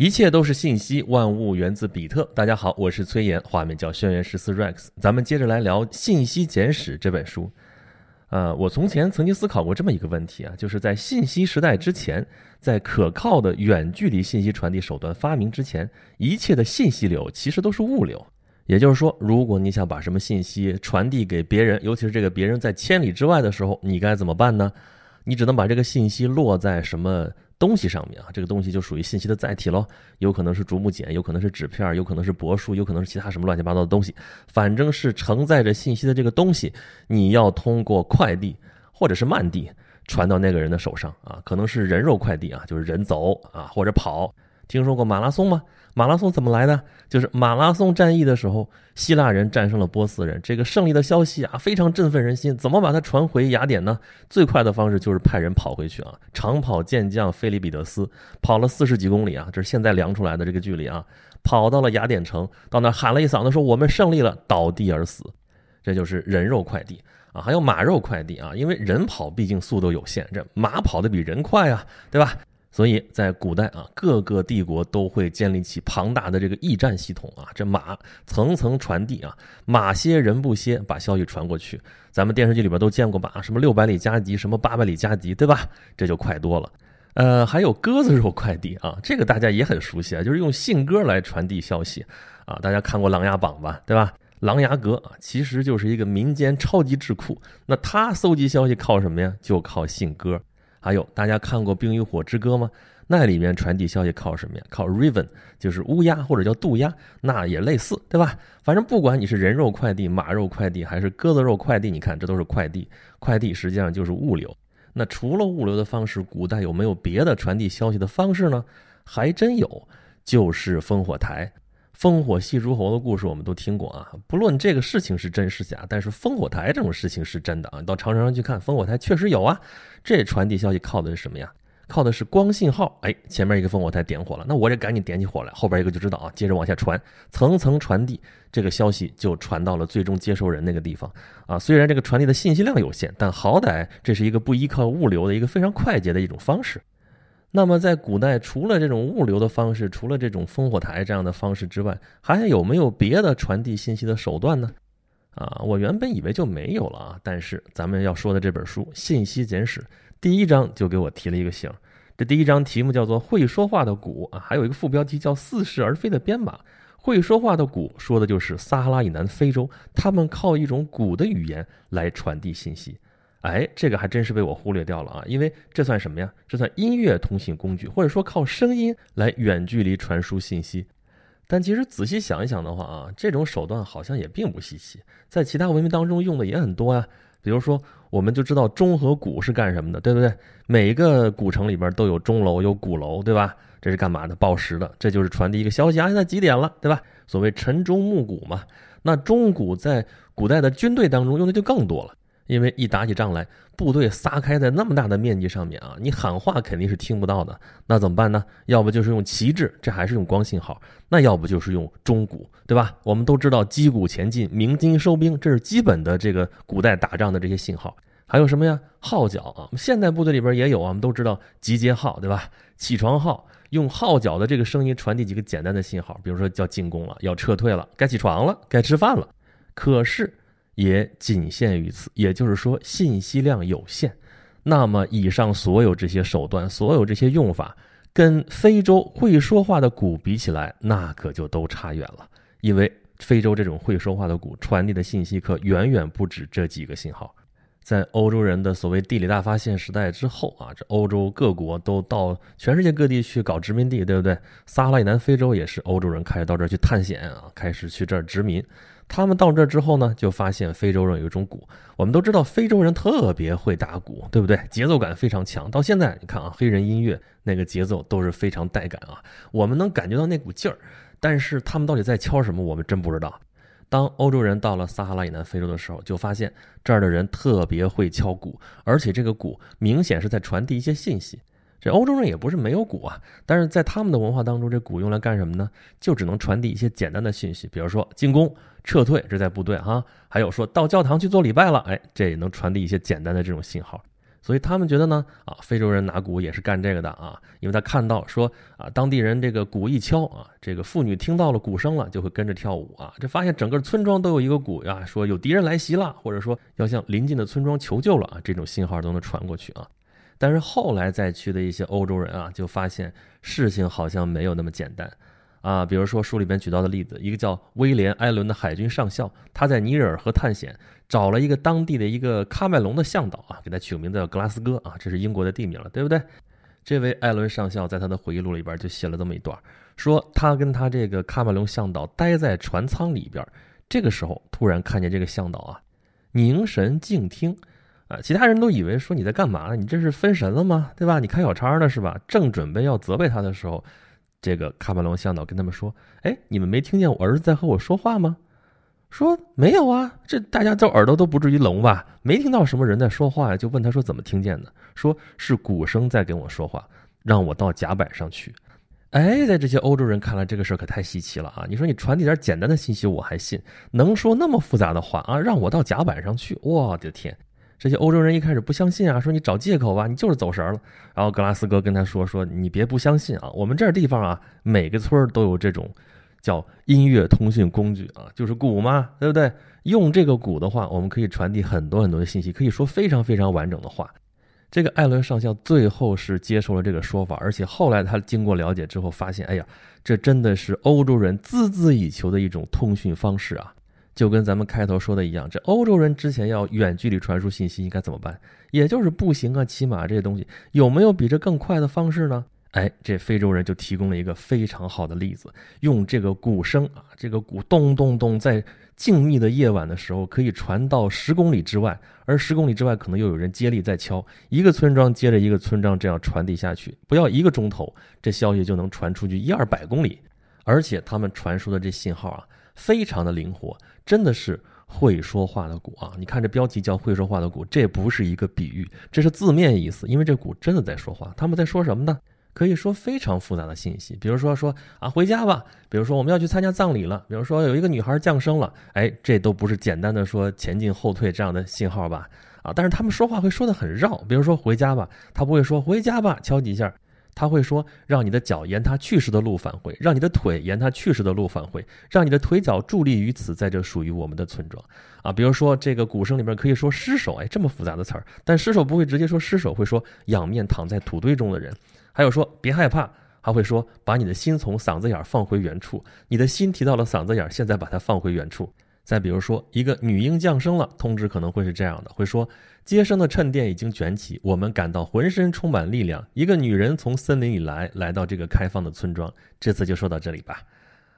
一切都是信息，万物源自比特。大家好，我是崔岩，画面叫轩辕十四 Rex。咱们接着来聊《信息简史》这本书。呃，我从前曾经思考过这么一个问题啊，就是在信息时代之前，在可靠的远距离信息传递手段发明之前，一切的信息流其实都是物流。也就是说，如果你想把什么信息传递给别人，尤其是这个别人在千里之外的时候，你该怎么办呢？你只能把这个信息落在什么？东西上面啊，这个东西就属于信息的载体喽，有可能是竹木简，有可能是纸片，有可能是帛书，有可能是其他什么乱七八糟的东西，反正是承载着信息的这个东西，你要通过快递或者是慢递传到那个人的手上啊，可能是人肉快递啊，就是人走啊或者跑。听说过马拉松吗？马拉松怎么来的？就是马拉松战役的时候，希腊人战胜了波斯人，这个胜利的消息啊，非常振奋人心。怎么把它传回雅典呢？最快的方式就是派人跑回去啊！长跑健将菲利比德斯跑了四十几公里啊，这是现在量出来的这个距离啊，跑到了雅典城，到那喊了一嗓子说：“我们胜利了！”倒地而死。这就是人肉快递啊，还有马肉快递啊，因为人跑毕竟速度有限，这马跑的比人快啊，对吧？所以在古代啊，各个帝国都会建立起庞大的这个驿站系统啊，这马层层传递啊，马歇人不歇，把消息传过去。咱们电视剧里边都见过马，什么六百里加急，什么八百里加急，对吧？这就快多了。呃，还有鸽子肉快递啊，这个大家也很熟悉啊，就是用信鸽来传递消息啊。大家看过《琅琊榜》吧，对吧？琅琊阁啊，其实就是一个民间超级智库。那它搜集消息靠什么呀？就靠信鸽。还有，大家看过《冰与火之歌》吗？那里面传递消息靠什么呀？靠 Raven，就是乌鸦或者叫渡鸦，那也类似，对吧？反正不管你是人肉快递、马肉快递，还是鸽子肉快递，你看这都是快递。快递实际上就是物流。那除了物流的方式，古代有没有别的传递消息的方式呢？还真有，就是烽火台。烽火戏诸侯的故事我们都听过啊，不论这个事情是真是假，但是烽火台这种事情是真的啊。你到长城上去看，烽火台确实有啊。这传递消息靠的是什么呀？靠的是光信号。哎，前面一个烽火台点火了，那我这赶紧点起火来，后边一个就知道啊，接着往下传，层层传递，这个消息就传到了最终接收人那个地方啊。虽然这个传递的信息量有限，但好歹这是一个不依靠物流的一个非常快捷的一种方式。那么，在古代，除了这种物流的方式，除了这种烽火台这样的方式之外，还有没有别的传递信息的手段呢？啊，我原本以为就没有了啊，但是咱们要说的这本书《信息简史》第一章就给我提了一个醒。这第一章题目叫做“会说话的鼓”啊，还有一个副标题叫“似是而非的编码”。会说话的鼓说的就是撒哈拉以南非洲，他们靠一种鼓的语言来传递信息。哎，这个还真是被我忽略掉了啊！因为这算什么呀？这算音乐通信工具，或者说靠声音来远距离传输信息。但其实仔细想一想的话啊，这种手段好像也并不稀奇，在其他文明当中用的也很多呀。比如说，我们就知道钟和鼓是干什么的，对不对？每一个古城里边都有钟楼、有鼓楼，对吧？这是干嘛的？报时的，这就是传递一个消息啊，现在几点了，对吧？所谓晨钟暮鼓嘛。那钟鼓在古代的军队当中用的就更多了。因为一打起仗来，部队撒开在那么大的面积上面啊，你喊话肯定是听不到的。那怎么办呢？要不就是用旗帜，这还是用光信号；那要不就是用钟鼓，对吧？我们都知道击鼓前进、鸣金收兵，这是基本的这个古代打仗的这些信号。还有什么呀？号角啊，现代部队里边也有啊。我们都知道集结号，对吧？起床号，用号角的这个声音传递几个简单的信号，比如说叫进攻了，要撤退了，该起床了，该吃饭了。可是。也仅限于此，也就是说信息量有限。那么以上所有这些手段，所有这些用法，跟非洲会说话的鼓比起来，那可就都差远了。因为非洲这种会说话的鼓传递的信息可远远不止这几个信号。在欧洲人的所谓地理大发现时代之后啊，这欧洲各国都到全世界各地去搞殖民地，对不对？撒哈拉以南非洲也是欧洲人开始到这儿去探险啊，开始去这儿殖民。他们到这之后呢，就发现非洲人有一种鼓。我们都知道非洲人特别会打鼓，对不对？节奏感非常强。到现在你看啊，黑人音乐那个节奏都是非常带感啊，我们能感觉到那股劲儿。但是他们到底在敲什么，我们真不知道。当欧洲人到了撒哈拉以南非洲的时候，就发现这儿的人特别会敲鼓，而且这个鼓明显是在传递一些信息。这欧洲人也不是没有鼓啊，但是在他们的文化当中，这鼓用来干什么呢？就只能传递一些简单的信息，比如说进攻、撤退，这在部队哈；还有说到教堂去做礼拜了，哎，这也能传递一些简单的这种信号。所以他们觉得呢，啊，非洲人拿鼓也是干这个的啊，因为他看到说啊，当地人这个鼓一敲啊，这个妇女听到了鼓声了，就会跟着跳舞啊，这发现整个村庄都有一个鼓呀，说有敌人来袭了，或者说要向邻近的村庄求救了啊，这种信号都能传过去啊。但是后来再去的一些欧洲人啊，就发现事情好像没有那么简单。啊，比如说书里边举到的例子，一个叫威廉·艾伦的海军上校，他在尼日尔河探险，找了一个当地的一个喀麦隆的向导啊，给他取个名字叫格拉斯哥啊，这是英国的地名了，对不对？这位艾伦上校在他的回忆录里边就写了这么一段，说他跟他这个喀麦隆向导待在船舱里边，这个时候突然看见这个向导啊，凝神静听，啊，其他人都以为说你在干嘛呢？你这是分神了吗？对吧？你开小差呢是吧？正准备要责备他的时候。这个喀麦隆向导跟他们说：“哎，你们没听见我儿子在和我说话吗？”说：“没有啊，这大家这耳朵都不至于聋吧？没听到什么人在说话呀？”就问他说：“怎么听见的？”说是鼓声在跟我说话，让我到甲板上去。哎，在这些欧洲人看来，这个事儿可太稀奇了啊！你说你传递点简单的信息我还信，能说那么复杂的话啊？让我到甲板上去，我的天！这些欧洲人一开始不相信啊，说你找借口吧，你就是走神了。然后格拉斯哥跟他说：“说你别不相信啊，我们这儿地方啊，每个村都有这种叫音乐通讯工具啊，就是鼓嘛，对不对？用这个鼓的话，我们可以传递很多很多的信息，可以说非常非常完整的话。”这个艾伦上校最后是接受了这个说法，而且后来他经过了解之后发现，哎呀，这真的是欧洲人孜孜以求的一种通讯方式啊。就跟咱们开头说的一样，这欧洲人之前要远距离传输信息应该怎么办？也就是步行啊、骑马这些东西，有没有比这更快的方式呢？哎，这非洲人就提供了一个非常好的例子，用这个鼓声啊，这个鼓咚咚咚，在静谧的夜晚的时候，可以传到十公里之外，而十公里之外可能又有人接力在敲，一个村庄接着一个村庄这样传递下去，不要一个钟头，这消息就能传出去一二百公里，而且他们传输的这信号啊。非常的灵活，真的是会说话的鼓啊！你看这标题叫“会说话的鼓”，这不是一个比喻，这是字面意思。因为这鼓真的在说话，他们在说什么呢？可以说非常复杂的信息，比如说说啊回家吧，比如说我们要去参加葬礼了，比如说有一个女孩降生了，哎，这都不是简单的说前进后退这样的信号吧？啊，但是他们说话会说的很绕，比如说回家吧，他不会说回家吧，敲几下。他会说：“让你的脚沿他去时的路返回，让你的腿沿他去时的路返回，让你的腿脚伫立于此，在这属于我们的村庄。”啊，比如说这个鼓声里面可以说“尸首”，哎，这么复杂的词儿，但尸首不会直接说“尸首”，会说“仰面躺在土堆中的人”。还有说“别害怕”，还会说“把你的心从嗓子眼儿放回原处”，你的心提到了嗓子眼儿，现在把它放回原处。再比如说，一个女婴降生了，通知可能会是这样的，会说。接生的衬垫已经卷起，我们感到浑身充满力量。一个女人从森林里来，来到这个开放的村庄。这次就说到这里吧。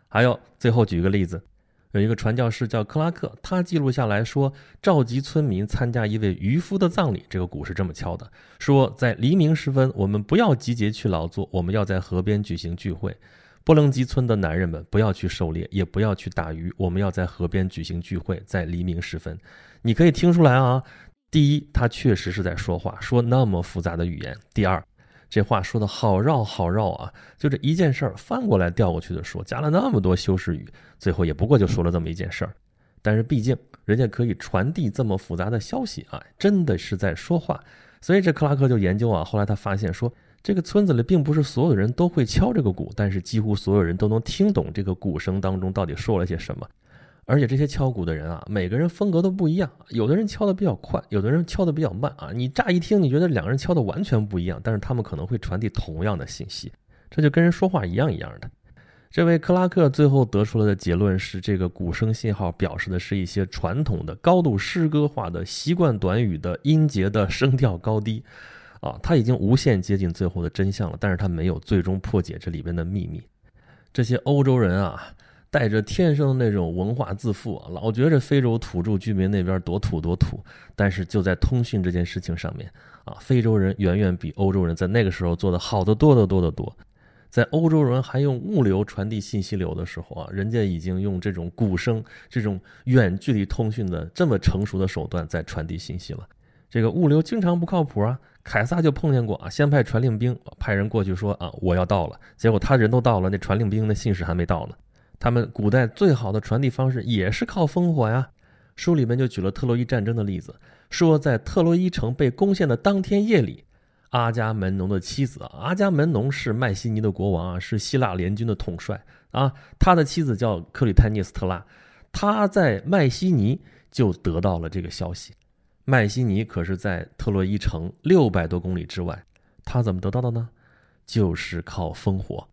还有，最后举一个例子，有一个传教士叫克拉克，他记录下来说，召集村民参加一位渔夫的葬礼。这个鼓是这么敲的：说在黎明时分，我们不要集结去劳作，我们要在河边举行聚会。波棱基村的男人们不要去狩猎，也不要去打鱼，我们要在河边举行聚会，在黎明时分。你可以听出来啊。第一，他确实是在说话，说那么复杂的语言。第二，这话说的好绕好绕啊，就这一件事儿翻过来调过去的说，加了那么多修饰语，最后也不过就说了这么一件事儿。但是毕竟人家可以传递这么复杂的消息啊，真的是在说话。所以这克拉克就研究啊，后来他发现说，这个村子里并不是所有人都会敲这个鼓，但是几乎所有人都能听懂这个鼓声当中到底说了些什么。而且这些敲鼓的人啊，每个人风格都不一样，有的人敲的比较快，有的人敲的比较慢啊。你乍一听，你觉得两个人敲的完全不一样，但是他们可能会传递同样的信息，这就跟人说话一样一样的。这位克拉克最后得出来的结论是，这个鼓声信号表示的是一些传统的、高度诗歌化的、习惯短语的音节的声调高低，啊，他已经无限接近最后的真相了，但是他没有最终破解这里边的秘密。这些欧洲人啊。带着天生的那种文化自负啊，老觉着非洲土著居民那边多土多土，但是就在通讯这件事情上面啊，非洲人远远比欧洲人在那个时候做的好得多得多得多。在欧洲人还用物流传递信息流的时候啊，人家已经用这种鼓声这种远距离通讯的这么成熟的手段在传递信息了。这个物流经常不靠谱啊，凯撒就碰见过啊，先派传令兵派人过去说啊我要到了，结果他人都到了，那传令兵的信使还没到呢。他们古代最好的传递方式也是靠烽火呀，书里面就举了特洛伊战争的例子，说在特洛伊城被攻陷的当天夜里，阿伽门农的妻子，阿伽门农是迈锡尼的国王啊，是希腊联军的统帅啊，他的妻子叫克里泰涅斯特拉，他在迈锡尼就得到了这个消息。麦西尼可是在特洛伊城六百多公里之外，他怎么得到的呢？就是靠烽火。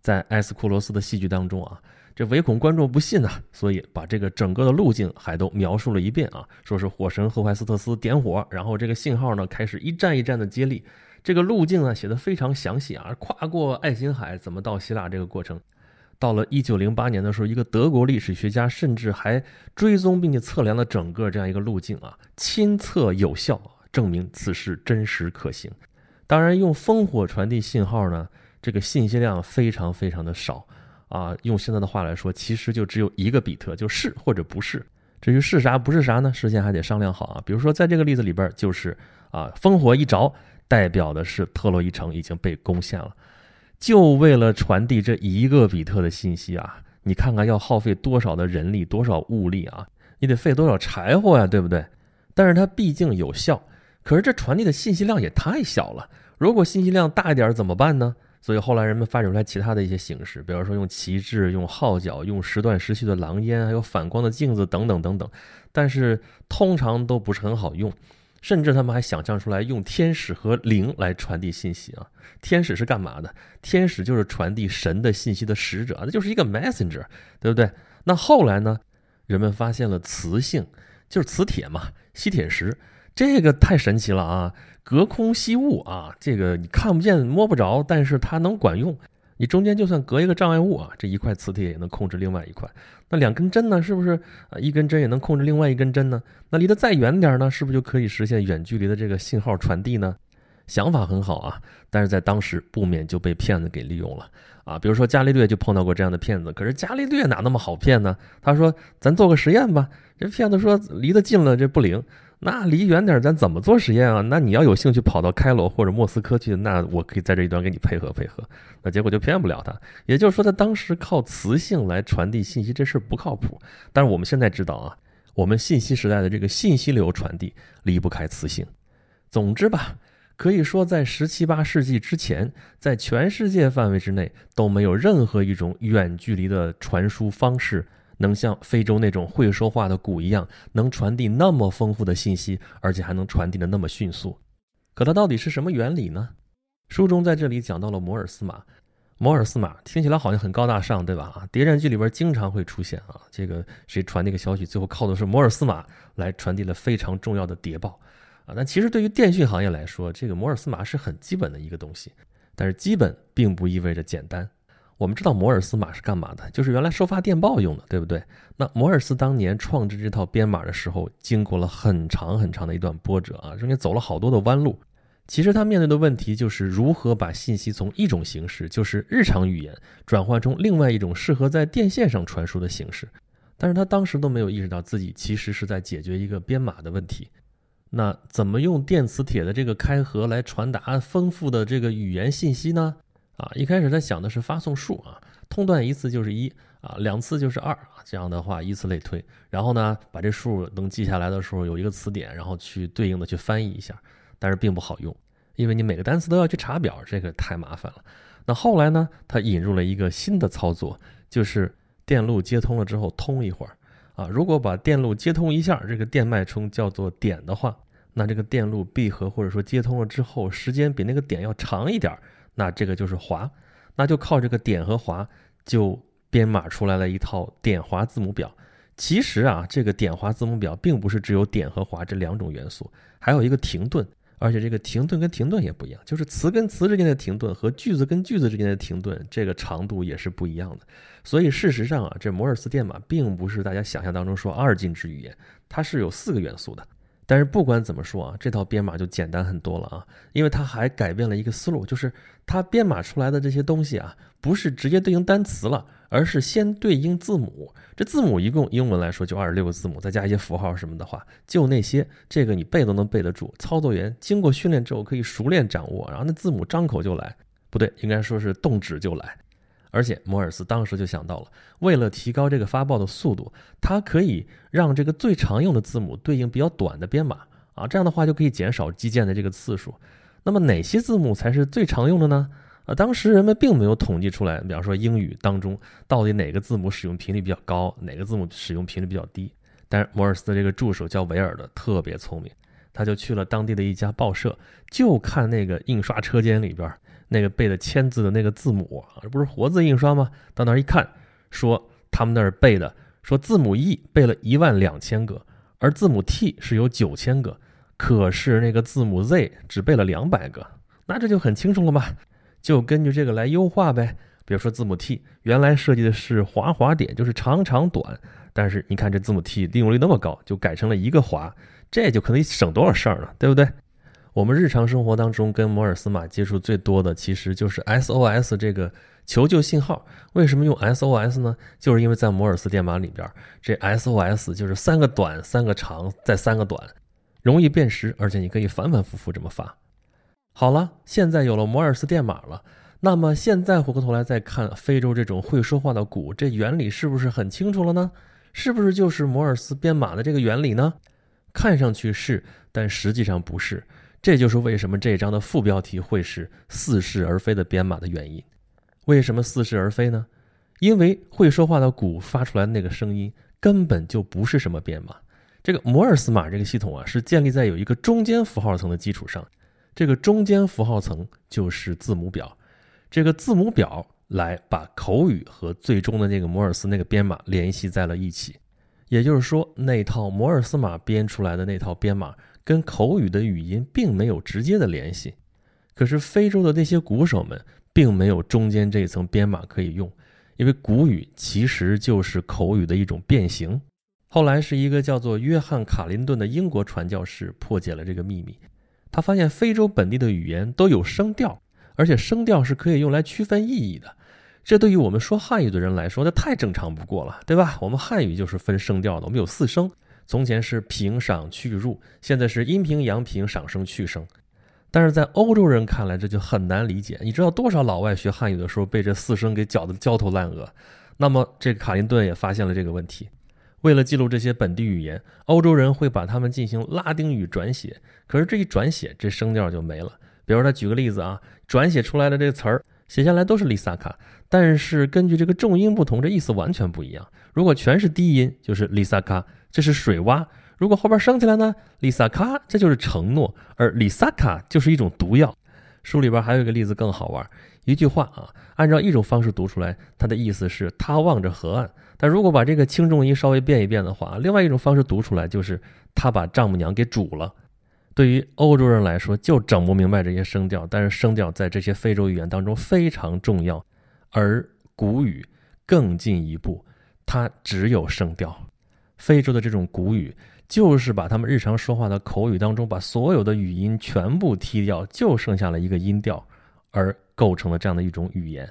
在埃斯库罗斯的戏剧当中啊，这唯恐观众不信呐，所以把这个整个的路径还都描述了一遍啊，说是火神赫淮斯特斯点火，然后这个信号呢开始一站一站的接力，这个路径呢写的非常详细啊，跨过爱琴海怎么到希腊这个过程。到了一九零八年的时候，一个德国历史学家甚至还追踪并且测量了整个这样一个路径啊，亲测有效，证明此事真实可行。当然，用烽火传递信号呢，这个信息量非常非常的少啊。用现在的话来说，其实就只有一个比特，就是或者不是。至于是啥不是啥呢，事先还得商量好啊。比如说，在这个例子里边，就是啊，烽火一着，代表的是特洛伊城已经被攻陷了。就为了传递这一个比特的信息啊，你看看要耗费多少的人力、多少物力啊？你得费多少柴火呀，对不对？但是它毕竟有效，可是这传递的信息量也太小了。如果信息量大一点怎么办呢？所以后来人们发展出来其他的一些形式，比如说用旗帜、用号角、用时断时续的狼烟，还有反光的镜子等等等等。但是通常都不是很好用。甚至他们还想象出来用天使和灵来传递信息啊！天使是干嘛的？天使就是传递神的信息的使者，那就是一个 messenger，对不对？那后来呢？人们发现了磁性，就是磁铁嘛，吸铁石，这个太神奇了啊！隔空吸物啊，这个你看不见摸不着，但是它能管用。你中间就算隔一个障碍物啊，这一块磁铁也能控制另外一块。那两根针呢？是不是啊？一根针也能控制另外一根针呢？那离得再远点呢？是不是就可以实现远距离的这个信号传递呢？想法很好啊，但是在当时不免就被骗子给利用了啊。比如说伽利略就碰到过这样的骗子，可是伽利略哪那么好骗呢？他说：“咱做个实验吧。”这骗子说：“离得近了这不灵。”那离远点，咱怎么做实验啊？那你要有兴趣跑到开罗或者莫斯科去，那我可以在这一端给你配合配合。那结果就骗不了他。也就是说，他当时靠磁性来传递信息这事不靠谱。但是我们现在知道啊，我们信息时代的这个信息流传递离不开磁性。总之吧，可以说在十七八世纪之前，在全世界范围之内都没有任何一种远距离的传输方式。能像非洲那种会说话的鼓一样，能传递那么丰富的信息，而且还能传递的那么迅速。可它到底是什么原理呢？书中在这里讲到了摩尔斯码。摩尔斯码听起来好像很高大上，对吧？啊，谍战剧里边经常会出现啊，这个谁传那个消息，最后靠的是摩尔斯码来传递了非常重要的谍报啊。但其实对于电讯行业来说，这个摩尔斯码是很基本的一个东西，但是基本并不意味着简单。我们知道摩尔斯码是干嘛的？就是原来收发电报用的，对不对？那摩尔斯当年创制这套编码的时候，经过了很长很长的一段波折啊，中间走了好多的弯路。其实他面对的问题就是如何把信息从一种形式，就是日常语言，转换成另外一种适合在电线上传输的形式。但是他当时都没有意识到自己其实是在解决一个编码的问题。那怎么用电磁铁的这个开合来传达丰富的这个语言信息呢？啊，一开始他想的是发送数啊，通断一次就是一啊，两次就是二啊，这样的话依次类推。然后呢，把这数能记下来的时候有一个词典，然后去对应的去翻译一下。但是并不好用，因为你每个单词都要去查表，这个太麻烦了。那后来呢，他引入了一个新的操作，就是电路接通了之后通一会儿啊。如果把电路接通一下，这个电脉冲叫做点的话，那这个电路闭合或者说接通了之后，时间比那个点要长一点儿。那这个就是滑，那就靠这个点和滑就编码出来了一套点滑字母表。其实啊，这个点滑字母表并不是只有点和滑这两种元素，还有一个停顿，而且这个停顿跟停顿也不一样，就是词跟词之间的停顿和句子跟句子之间的停顿，这个长度也是不一样的。所以事实上啊，这摩尔斯电码并不是大家想象当中说二进制语言，它是有四个元素的。但是不管怎么说啊，这套编码就简单很多了啊，因为它还改变了一个思路，就是它编码出来的这些东西啊，不是直接对应单词了，而是先对应字母。这字母一共英文来说就二十六个字母，再加一些符号什么的话，就那些，这个你背都能背得住。操作员经过训练之后可以熟练掌握，然后那字母张口就来，不对，应该说是动指就来。而且摩尔斯当时就想到了，为了提高这个发报的速度，它可以让这个最常用的字母对应比较短的编码啊，这样的话就可以减少基建的这个次数。那么哪些字母才是最常用的呢？啊，当时人们并没有统计出来，比方说英语当中到底哪个字母使用频率比较高，哪个字母使用频率比较低。但是摩尔斯的这个助手叫维尔的特别聪明，他就去了当地的一家报社，就看那个印刷车间里边。那个背的签字的那个字母啊，这不是活字印刷吗？到那儿一看，说他们那儿背的，说字母 E 背了一万两千个，而字母 T 是有九千个，可是那个字母 Z 只背了两百个，那这就很清楚了嘛，就根据这个来优化呗。比如说字母 T 原来设计的是滑滑点，就是长长短，但是你看这字母 T 利用率那么高，就改成了一个滑，这就可能省多少事儿了，对不对？我们日常生活当中跟摩尔斯码接触最多的，其实就是 SOS 这个求救信号。为什么用 SOS 呢？就是因为在摩尔斯电码里边，这 SOS 就是三个短、三个长再三个短，容易辨识，而且你可以反反复复这么发。好了，现在有了摩尔斯电码了，那么现在回过头来再看非洲这种会说话的鼓，这原理是不是很清楚了呢？是不是就是摩尔斯编码的这个原理呢？看上去是，但实际上不是。这就是为什么这章的副标题会是似是而非的编码的原因。为什么似是而非呢？因为会说话的鼓发出来的那个声音根本就不是什么编码。这个摩尔斯码这个系统啊，是建立在有一个中间符号层的基础上。这个中间符号层就是字母表。这个字母表来把口语和最终的那个摩尔斯那个编码联系在了一起。也就是说，那套摩尔斯码编出来的那套编码。跟口语的语音并没有直接的联系，可是非洲的那些鼓手们并没有中间这一层编码可以用，因为古语其实就是口语的一种变形。后来是一个叫做约翰·卡林顿的英国传教士破解了这个秘密，他发现非洲本地的语言都有声调，而且声调是可以用来区分意义的。这对于我们说汉语的人来说，那太正常不过了，对吧？我们汉语就是分声调的，我们有四声。从前是平赏去入，现在是阴平阳平赏声去声，但是在欧洲人看来这就很难理解。你知道多少老外学汉语的时候被这四声给搅得焦头烂额？那么这个卡林顿也发现了这个问题。为了记录这些本地语言，欧洲人会把它们进行拉丁语转写，可是这一转写，这声调就没了。比如他举个例子啊，转写出来的这个词儿写下来都是丽萨卡，但是根据这个重音不同，这意思完全不一样。如果全是低音，就是丽萨卡。这是水洼，如果后边升起来呢？里萨卡，这就是承诺，而里萨卡就是一种毒药。书里边还有一个例子更好玩，一句话啊，按照一种方式读出来，它的意思是他望着河岸；但如果把这个轻重音稍微变一变的话，另外一种方式读出来就是他把丈母娘给煮了。对于欧洲人来说，就整不明白这些声调，但是声调在这些非洲语言当中非常重要，而古语更进一步，它只有声调。非洲的这种古语，就是把他们日常说话的口语当中，把所有的语音全部踢掉，就剩下了一个音调，而构成了这样的一种语言。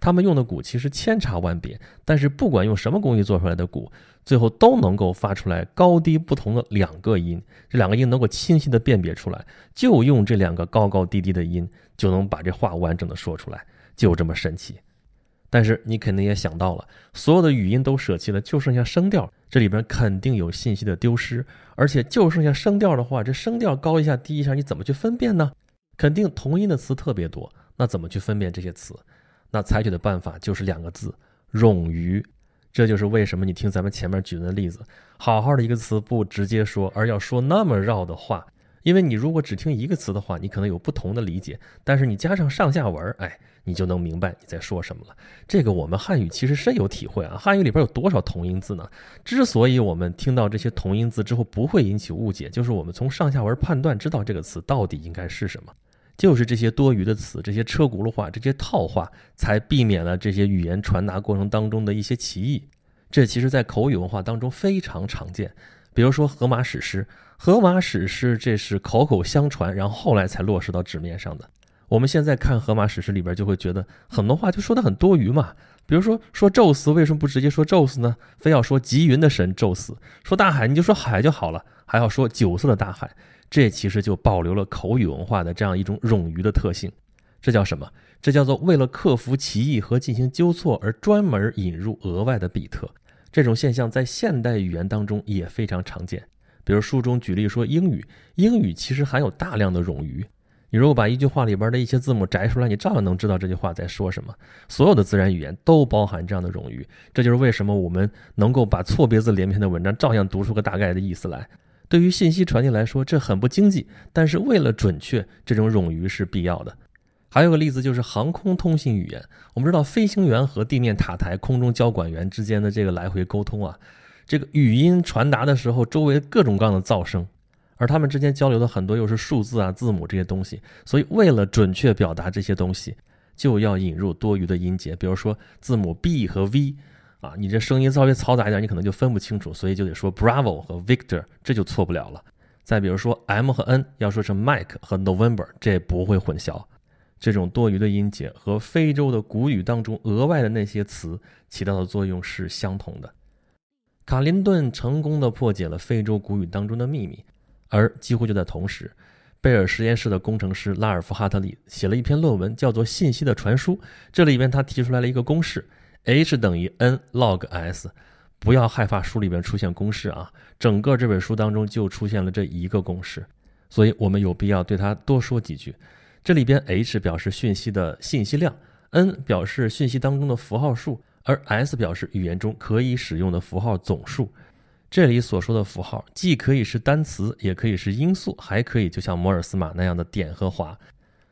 他们用的鼓其实千差万别，但是不管用什么工艺做出来的鼓，最后都能够发出来高低不同的两个音，这两个音能够清晰的辨别出来，就用这两个高高低低的音，就能把这话完整的说出来，就这么神奇。但是你肯定也想到了，所有的语音都舍弃了，就剩下声调。这里边肯定有信息的丢失，而且就剩下声调的话，这声调高一下低一下，你怎么去分辨呢？肯定同音的词特别多，那怎么去分辨这些词？那采取的办法就是两个字：冗余。这就是为什么你听咱们前面举的例子，好好的一个词不直接说，而要说那么绕的话。因为你如果只听一个词的话，你可能有不同的理解，但是你加上上下文，哎，你就能明白你在说什么了。这个我们汉语其实深有体会啊。汉语里边有多少同音字呢？之所以我们听到这些同音字之后不会引起误解，就是我们从上下文判断知道这个词到底应该是什么。就是这些多余的词，这些车轱辘话，这些套话，才避免了这些语言传达过程当中的一些歧义。这其实，在口语文化当中非常常见。比如说《荷马史诗》，《荷马史诗》这是口口相传，然后后来才落实到纸面上的。我们现在看《荷马史诗》里边，就会觉得很多话就说的很多余嘛。比如说说宙斯，为什么不直接说宙斯呢？非要说极云的神宙斯。说大海，你就说海就好了，还要说九色的大海。这其实就保留了口语文化的这样一种冗余的特性。这叫什么？这叫做为了克服歧义和进行纠错而专门引入额外的比特。这种现象在现代语言当中也非常常见。比如书中举例说，英语，英语其实含有大量的冗余。你如果把一句话里边的一些字母摘出来，你照样能知道这句话在说什么。所有的自然语言都包含这样的冗余，这就是为什么我们能够把错别字连篇的文章照样读出个大概的意思来。对于信息传递来说，这很不经济，但是为了准确，这种冗余是必要的。还有个例子就是航空通信语言，我们知道飞行员和地面塔台、空中交管员之间的这个来回沟通啊，这个语音传达的时候，周围各种各样的噪声。而他们之间交流的很多又是数字啊、字母这些东西，所以为了准确表达这些东西，就要引入多余的音节，比如说字母 B 和 V，啊，你这声音稍微嘈杂一点，你可能就分不清楚，所以就得说 Bravo 和 Victor，这就错不了了。再比如说 M 和 N，要说成 Mike 和 November，这不会混淆。这种多余的音节和非洲的古语当中额外的那些词起到的作用是相同的。卡林顿成功的破解了非洲古语当中的秘密。而几乎就在同时，贝尔实验室的工程师拉尔夫·哈特利写了一篇论文，叫做《信息的传输》。这里边他提出来了一个公式：h 等于 n log s。不要害怕书里边出现公式啊，整个这本书当中就出现了这一个公式，所以我们有必要对它多说几句。这里边 h 表示讯息的信息量，n 表示讯息当中的符号数，而 s 表示语言中可以使用的符号总数。这里所说的符号既可以是单词，也可以是音素，还可以就像摩尔斯码那样的点和划。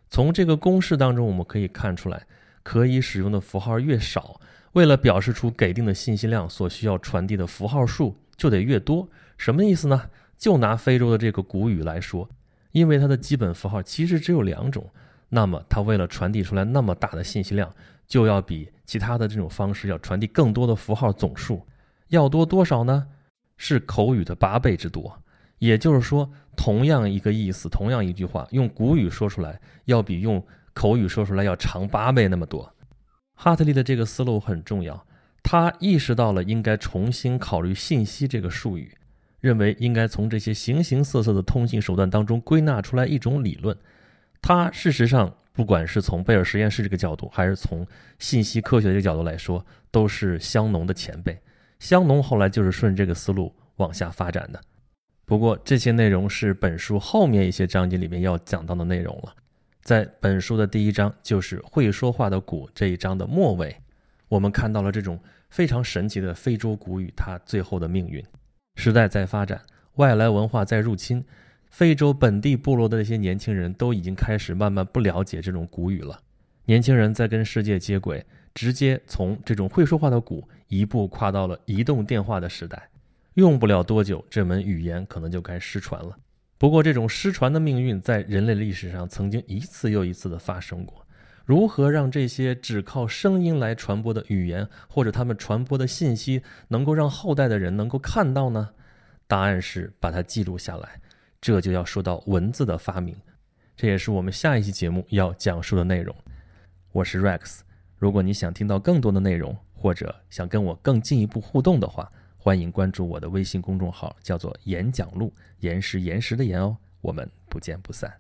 从这个公式当中，我们可以看出来，可以使用的符号越少，为了表示出给定的信息量，所需要传递的符号数就得越多。什么意思呢？就拿非洲的这个古语来说，因为它的基本符号其实只有两种，那么它为了传递出来那么大的信息量，就要比其他的这种方式要传递更多的符号总数，要多多少呢？是口语的八倍之多，也就是说，同样一个意思，同样一句话，用古语说出来，要比用口语说出来要长八倍那么多。哈特利的这个思路很重要，他意识到了应该重新考虑信息这个术语，认为应该从这些形形色色的通信手段当中归纳出来一种理论。他事实上，不管是从贝尔实验室这个角度，还是从信息科学这个角度来说，都是香农的前辈。香农后来就是顺这个思路往下发展的，不过这些内容是本书后面一些章节里面要讲到的内容了。在本书的第一章，就是会说话的鼓这一章的末尾，我们看到了这种非常神奇的非洲鼓语它最后的命运。时代在发展，外来文化在入侵，非洲本地部落的那些年轻人都已经开始慢慢不了解这种古语了。年轻人在跟世界接轨。直接从这种会说话的鼓一步跨到了移动电话的时代，用不了多久，这门语言可能就该失传了。不过，这种失传的命运在人类历史上曾经一次又一次的发生过。如何让这些只靠声音来传播的语言，或者他们传播的信息，能够让后代的人能够看到呢？答案是把它记录下来。这就要说到文字的发明，这也是我们下一期节目要讲述的内容。我是 Rex。如果你想听到更多的内容，或者想跟我更进一步互动的话，欢迎关注我的微信公众号，叫做“演讲录”，岩石岩石的岩哦。我们不见不散。